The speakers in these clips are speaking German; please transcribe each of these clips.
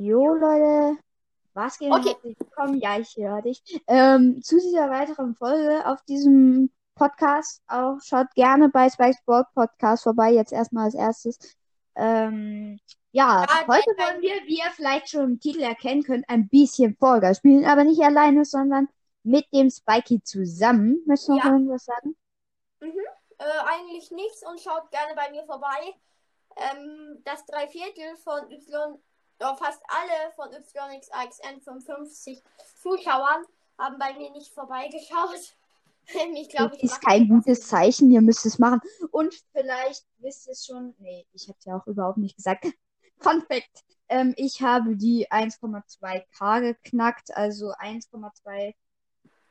Jo, Leute. Was geht? Okay. Willkommen. Ja, ich höre dich. Ähm, zu dieser weiteren Folge auf diesem Podcast auch schaut gerne bei Spike Sport Podcast vorbei. Jetzt erstmal als erstes. Ähm, ja, Ja, heute wollen wir, wie ihr vielleicht schon im Titel erkennen könnt, ein bisschen Guys spielen, aber nicht alleine, sondern mit dem Spikey zusammen. Möchtest du noch Ja. irgendwas sagen? Äh, eigentlich nichts und schaut gerne bei mir vorbei. Ähm, das Dreiviertel von Y, fast alle von YXAXN 55 Zuschauern haben bei mir nicht vorbeigeschaut. ich glaube, ich ist kein gutes Zeichen, ihr müsst es machen. Und vielleicht wisst ihr es schon, nee, ich habe es ja auch überhaupt nicht gesagt. Fun Fact, ähm, ich habe die 1,2k geknackt, also 1,2,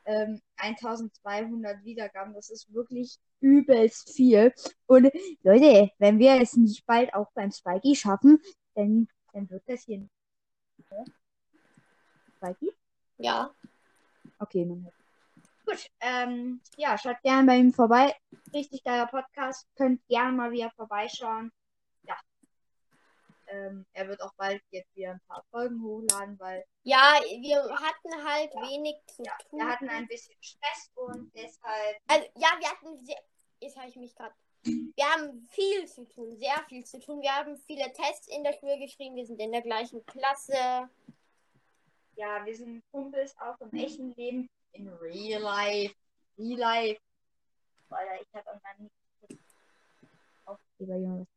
ähm, 1200 Wiedergaben. Das ist wirklich übelst viel. Und Leute, wenn wir es nicht bald auch beim Spikey schaffen, dann, dann wird das hier. Spikey? Ja. Okay, man hört. Gut, ähm, ja, schaut gerne bei ihm vorbei. Richtig geiler Podcast. Könnt gerne mal wieder vorbeischauen. Ja. Ähm, er wird auch bald jetzt wieder ein paar Folgen hochladen, weil Ja, wir hatten halt wenig zu ja, tun. wir hatten ein bisschen Stress und deshalb. Also, ja, wir hatten sehr. Jetzt habe ich mich gerade. Wir haben viel zu tun, sehr viel zu tun. Wir haben viele Tests in der Schule geschrieben. Wir sind in der gleichen Klasse. Ja, wir sind Kumpels auch im echten Leben. In real life. Real life. Alter, ich hab auch mal nicht. Aufkleber, Junge.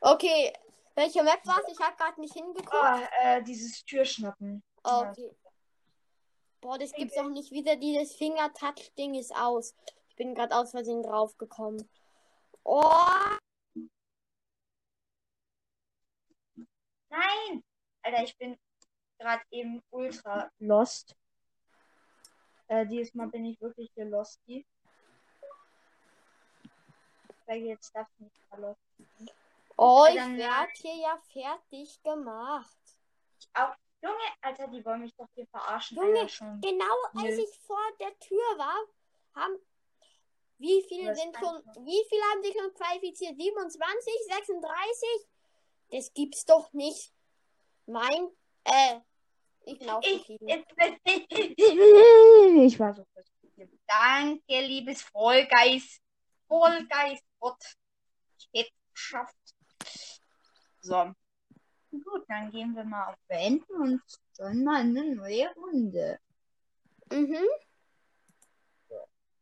Okay, welche Map war es? Ich habe gerade nicht hingeguckt. Oh, äh, dieses Türschnappen. Okay. Boah, das gibt's doch nicht wieder. Dieses Finger-Touch-Ding ist aus. Ich bin gerade aus Versehen draufgekommen. Oh, Nein! Alter, ich bin gerade eben ultra lost. Äh, dieses Mal bin ich wirklich der Losty. Weil jetzt darf ich nicht verlost. oh ich werde hier ja fertig gemacht. Auch, Junge, Alter, die wollen mich doch hier verarschen. Junge, Alter, schon. Genau als ich vor der Tür war, haben. Wie viele sind schon. Wie viele haben sich schon qualifiziert? 27? 36? Das gibt's doch nicht. Mein. Äh. Ich bin Ich, aufgestiegen. ich, ich war so kurz. Danke, liebes Vollgeist. Vollgeist. Gott. Ich hätte es geschafft. So. Gut, dann gehen wir mal auf Beenden und joinen mal eine neue Runde. Mhm.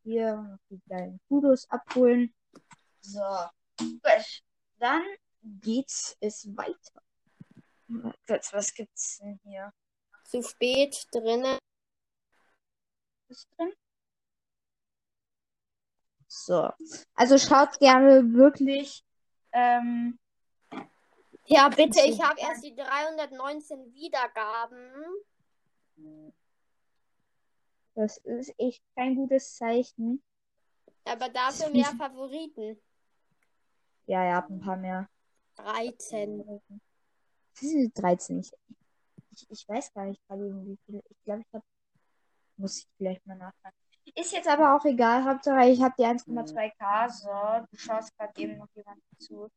Hier noch die kleinen Kudos abholen. So. Gut. Dann geht's es weiter. Gott, was gibt's denn hier? Zu spät drinnen. Ist drin? So. Also schaut gerne wirklich. Ähm, Ja, bitte, ich habe erst die 319 Wiedergaben. Das ist echt kein gutes Zeichen. Aber dafür mehr Favoriten. Ja, ihr habt ein paar mehr. 13. Das ist 13. Ich, ich, ich weiß gar nicht gerade, wie viele. Ich glaube, ich habe. Muss ich vielleicht mal nachfragen. Ist jetzt aber auch egal. Hauptsache, ich habe die 1,2k. So, du schaust gerade eben noch jemanden zu.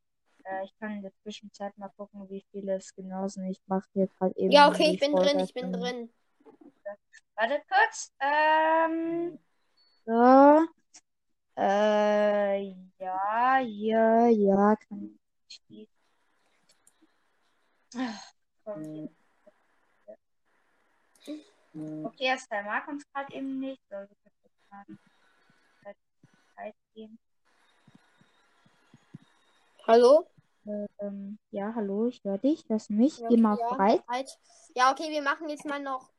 Äh, ich kann in der Zwischenzeit mal gucken, wie viele es genau sind. Ich mache hier gerade eben. Ja, okay, ich bin drin, ich bin drin. Warte kurz. Ähm. So. Äh, ja, hier, ja, kann ich. Ach, komm, hier. Okay, erst der mag uns gerade eben nicht. So, wir können jetzt mal Zeit- Zeit geben. Hallo? Ähm, ja, hallo, ich höre dich. Hörst du mich? Ja, Geh mal ja, bereit. halt. Ja, okay, wir machen jetzt mal noch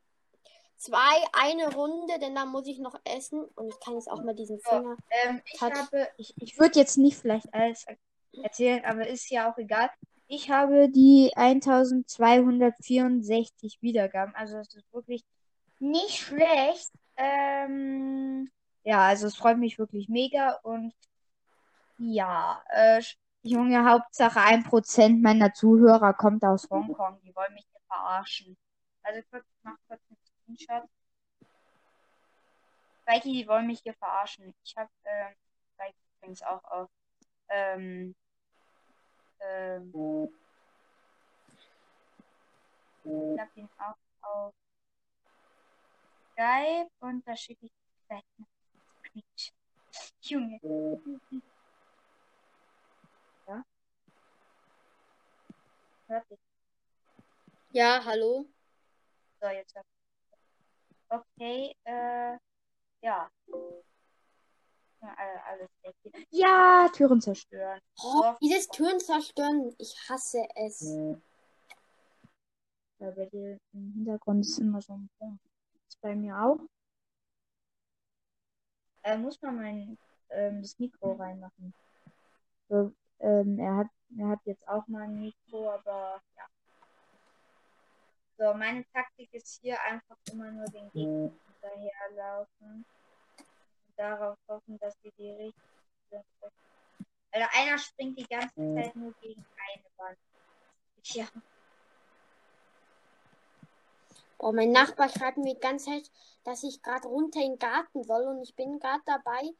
zwei, eine Runde, denn dann muss ich noch essen. Und ich kann jetzt auch mal diesen Finger. Ähm, ich habe, ich, ich würde jetzt nicht vielleicht alles er- erzählen, aber ist ja auch egal. Ich habe die 1264 Wiedergaben, also das ist wirklich nicht schlecht. Ähm, ja, also es freut mich wirklich mega und ja, äh, Junge, Hauptsache 1% meiner Zuhörer kommt aus Hongkong, die wollen mich hier verarschen. Also kurz, ich mach kurz Screenshot. Spikey, die wollen mich hier verarschen. Ich habe ähm, Spikey übrigens auch auf ähm, ähm, Ich hab ihn auch auf Skype und da schicke ich gleich einen. Junge. Ja. Hört dich. Ja, hallo. So, jetzt hört Okay, äh, ja. Ja, alle- alles weg. Ja, Türen zerstören. Oh, dieses Türen zerstören, ich hasse es. Ja, bei dir im Hintergrund ist immer so ein Punkt. Ist bei mir auch. Äh, muss man mein ähm, das Mikro reinmachen. So, ähm, er hat er hat jetzt auch mal ein Mikro, aber. So, meine Taktik ist hier einfach immer nur den Gegner hinterherlaufen. Und darauf hoffen, dass sie die richtige sind. Also einer springt die ganze Zeit nur gegen eine Wand. Ja. Oh, mein Nachbar schreibt mir die ganze Zeit, dass ich gerade runter in den Garten soll und ich bin gerade dabei,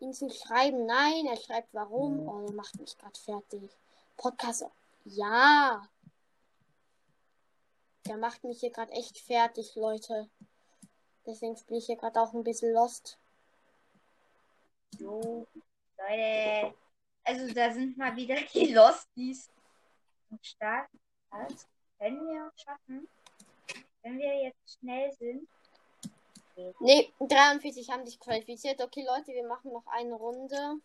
ihn zu schreiben. Nein, er schreibt warum. Oh, er macht mich gerade fertig. Podcast. Ja. Der macht mich hier gerade echt fertig, Leute. Deswegen bin ich hier gerade auch ein bisschen lost. So, Leute. Also da sind mal wieder die Losties am Start. Das können wir schaffen. Wenn wir jetzt schnell sind. Nee, 43 haben sich qualifiziert. Okay, Leute, wir machen noch eine Runde.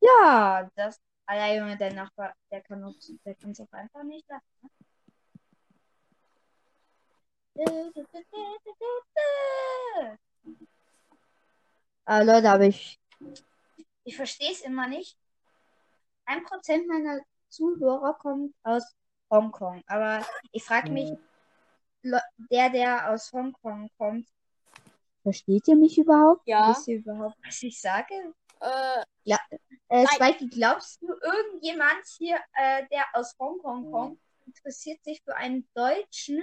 Ja, das. Alter Junge, der Nachbar, der kann uns, der kann es auch einfach nicht lassen. Ah, Leute, aber ich, ich verstehe es immer nicht. Ein Prozent meiner Zuhörer kommt aus Hongkong. Aber ich frage mich, Le- der, der aus Hongkong kommt, versteht ihr mich überhaupt? Ja. Wisst ihr überhaupt, was ich sage? Äh, Äh, Nein. Spikey, glaubst du, irgendjemand hier, äh, der aus Hongkong kommt, interessiert sich für einen deutschen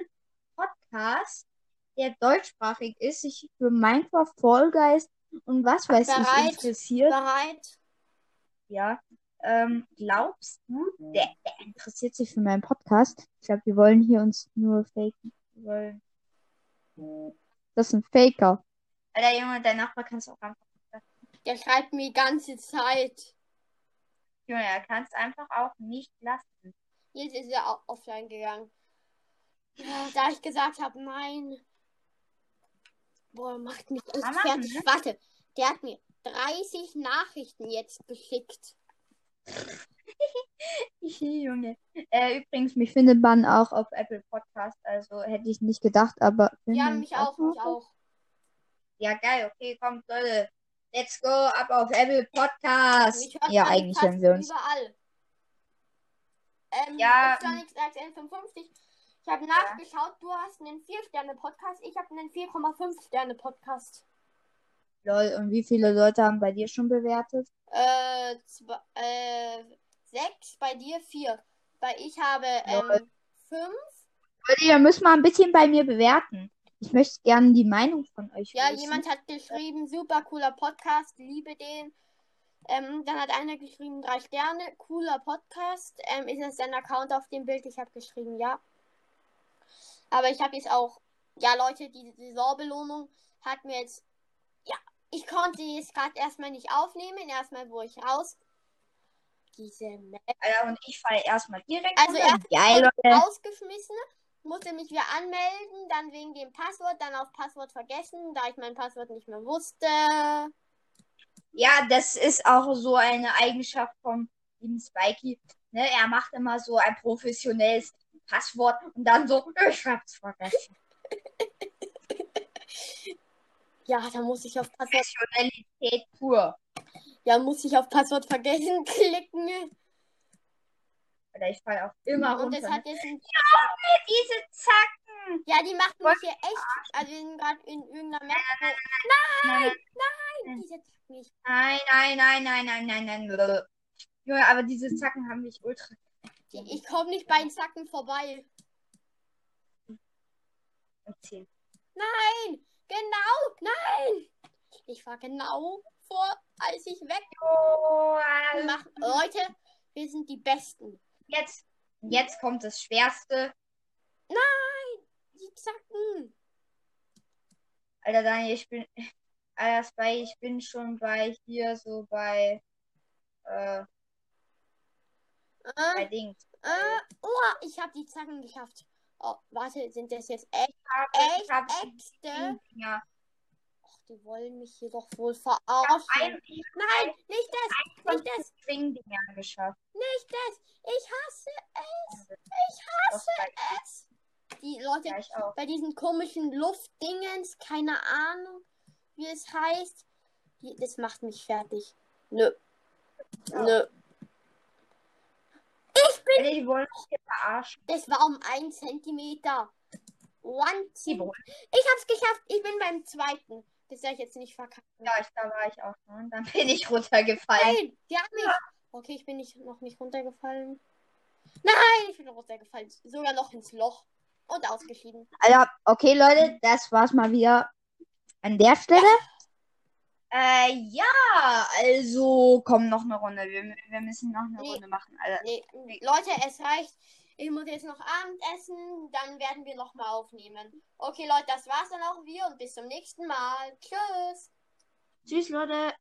Podcast, der deutschsprachig ist, sich für Minecraft, Fall Guys und was weiß Bereit. ich interessiert? bereit? Ja. Ähm, glaubst du, der, der interessiert sich für meinen Podcast? Ich glaube, wir wollen hier uns nur faken. Wir wollen... Das ist ein Faker. Alter Junge, dein Nachbar kann es auch einfach. Der schreibt mir die ganze Zeit. Junge, er kann es einfach auch nicht lassen. Jetzt ist er auch offline gegangen. Ja, da ich gesagt habe, nein. Boah, macht mich echt man, fertig. ne? Warte, der hat mir 30 Nachrichten jetzt geschickt. Junge. Äh, übrigens, mich findet man auch auf Apple Podcast, also hätte ich nicht gedacht, aber. Ja, mich auch, mich auch. Ja, geil, okay, kommt, Leute. Let's go, ab auf Apple Podcast. Ja, eigentlich hören wir uns. Überall. Ähm, Ja. YXXN55. Ich habe nachgeschaut, du hast einen 4-Sterne-Podcast, ich habe einen 4,5-Sterne-Podcast. Lol, und wie viele Leute haben bei dir schon bewertet? Äh, zwei, äh, sechs, bei dir vier. Bei ich habe ähm, fünf. Leute, ihr müsst mal ein bisschen bei mir bewerten. Ich möchte gerne die Meinung von euch Ja, wissen. jemand hat geschrieben, super cooler Podcast, liebe den. Ähm, dann hat einer geschrieben, drei Sterne, cooler Podcast. Ähm, ist das dein Account auf dem Bild? Ich habe geschrieben, ja. Aber ich habe jetzt auch, ja Leute, die Saisonbelohnung hat mir jetzt, ja, ich konnte jetzt gerade erstmal nicht aufnehmen, erstmal wo ich raus. Diese Map Alter, und ich falle erstmal direkt Also runter. erst Geil, wurde Leute. rausgeschmissen, musste mich wieder anmelden, dann wegen dem Passwort, dann auf Passwort vergessen, da ich mein Passwort nicht mehr wusste. Ja, das ist auch so eine Eigenschaft vom lieben Spikey. Ne, er macht immer so ein professionelles Passwort und dann so, ich hab's vergessen. Ja, da muss ich auf Passwort, Professionalität pur. ja, muss ich auf Passwort vergessen klicken. Oder ich falle auch immer Und runter. es hat jetzt ein, Diese Zacken. ja, die macht mich hier echt, also wir sind gerade in irgendeiner Map. wo- Nein, Nein, diese Zack nicht. nein, nein, nein, nein, nein, nein, nein. Junge, aber diese Zacken haben mich ultra. Ich komme nicht bei den Zacken vorbei. erzählt. Nein, genau, nein. Ich war genau vor, als ich weg Oh, mach. Leute, wir sind die Besten. jetzt, jetzt kommt das Schwerste. Nein! Die Zacken! Alter, Daniel, ich bin. Alter, ich bin schon bei hier so bei. Äh, bei Äh, Dings. äh, oh, ich habe die Zacken geschafft. Oh, warte, sind das jetzt echt, Ich echt hab Äxte? Ja. Ach, die wollen mich hier doch wohl verarschen. Ein, ich Nein, nicht das, nicht das, den Schwingdingern geschafft. nicht das. Ich hasse es. Ich Das hasse weiß es. Die Leute, ich bei diesen komischen Luftdingens, keine Ahnung, wie es heißt. Die, das macht mich fertig. Nö. Ja. Nö. Alter, die wollen mich hier verarschen. Das war um ein Zentimeter. One Zentimeter. Ich hab's geschafft. Ich bin beim zweiten. Das soll ich jetzt nicht verkacken. Ja, ich, da war ich auch schon. Dann bin ich runtergefallen. Nein, die hat mich. Okay, ich bin nicht, noch nicht runtergefallen. Nein, ich bin runtergefallen. Sogar noch ins Loch. Und ausgeschieden. Alter, okay, Leute, das war's mal wieder an der Stelle. Äh, ja, also komm noch eine Runde. Wir, wir müssen noch eine Nee. Runde machen. Alter. Nee, Leute, es reicht. Ich muss jetzt noch Abend essen. Dann werden wir nochmal aufnehmen. Okay, Leute, das war's dann auch wir und bis zum nächsten Mal. Tschüss. Tschüss, Leute.